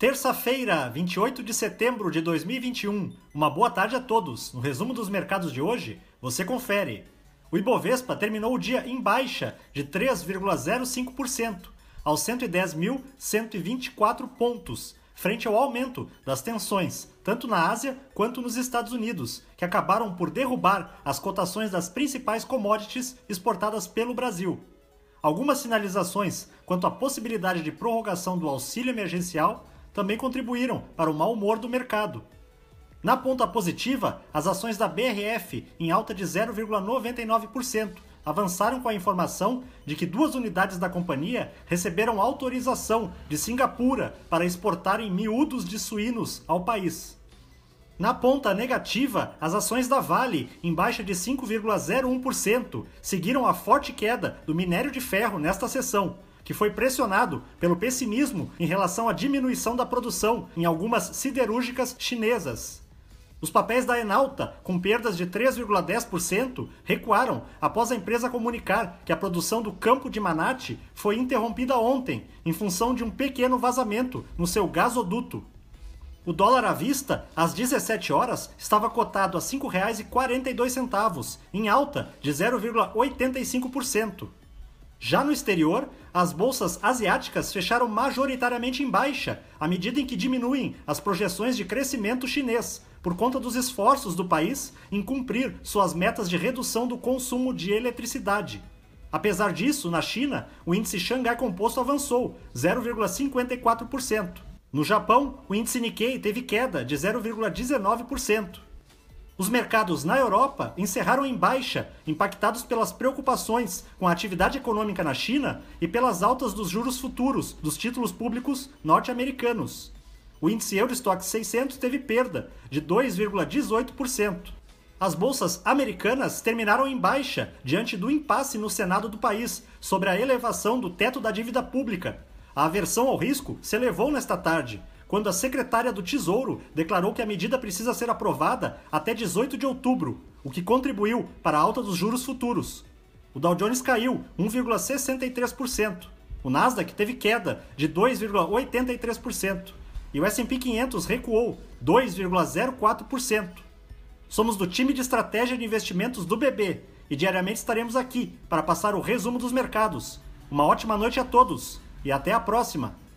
Terça-feira, 28 de setembro de 2021. Uma boa tarde a todos. No resumo dos mercados de hoje, você confere. O Ibovespa terminou o dia em baixa de 3,05%, aos 110.124 pontos, frente ao aumento das tensões, tanto na Ásia quanto nos Estados Unidos, que acabaram por derrubar as cotações das principais commodities exportadas pelo Brasil. Algumas sinalizações quanto à possibilidade de prorrogação do auxílio emergencial também contribuíram para o mau humor do mercado. Na ponta positiva, as ações da BRF, em alta de 0,99%, avançaram com a informação de que duas unidades da companhia receberam autorização de Singapura para exportarem miúdos de suínos ao país. Na ponta negativa, as ações da Vale, em baixa de 5,01%, seguiram a forte queda do minério de ferro nesta sessão, que foi pressionado pelo pessimismo em relação à diminuição da produção em algumas siderúrgicas chinesas. Os papéis da Enalta, com perdas de 3,10%, recuaram após a empresa comunicar que a produção do campo de Manate foi interrompida ontem em função de um pequeno vazamento no seu gasoduto. O dólar à vista, às 17 horas, estava cotado a R$ 5,42, em alta de 0,85%. Já no exterior, as bolsas asiáticas fecharam majoritariamente em baixa, à medida em que diminuem as projeções de crescimento chinês, por conta dos esforços do país em cumprir suas metas de redução do consumo de eletricidade. Apesar disso, na China, o índice Xangai Composto avançou 0,54%. No Japão, o índice Nikkei teve queda de 0,19%. Os mercados na Europa encerraram em baixa, impactados pelas preocupações com a atividade econômica na China e pelas altas dos juros futuros dos títulos públicos norte-americanos. O índice Eurostock 600 teve perda de 2,18%. As bolsas americanas terminaram em baixa diante do impasse no Senado do país sobre a elevação do teto da dívida pública. A aversão ao risco se elevou nesta tarde, quando a secretária do Tesouro declarou que a medida precisa ser aprovada até 18 de outubro, o que contribuiu para a alta dos juros futuros. O Dow Jones caiu 1,63%. O Nasdaq teve queda de 2,83% e o S&P 500 recuou 2,04%. Somos do time de estratégia de investimentos do BB e diariamente estaremos aqui para passar o resumo dos mercados. Uma ótima noite a todos e até a próxima!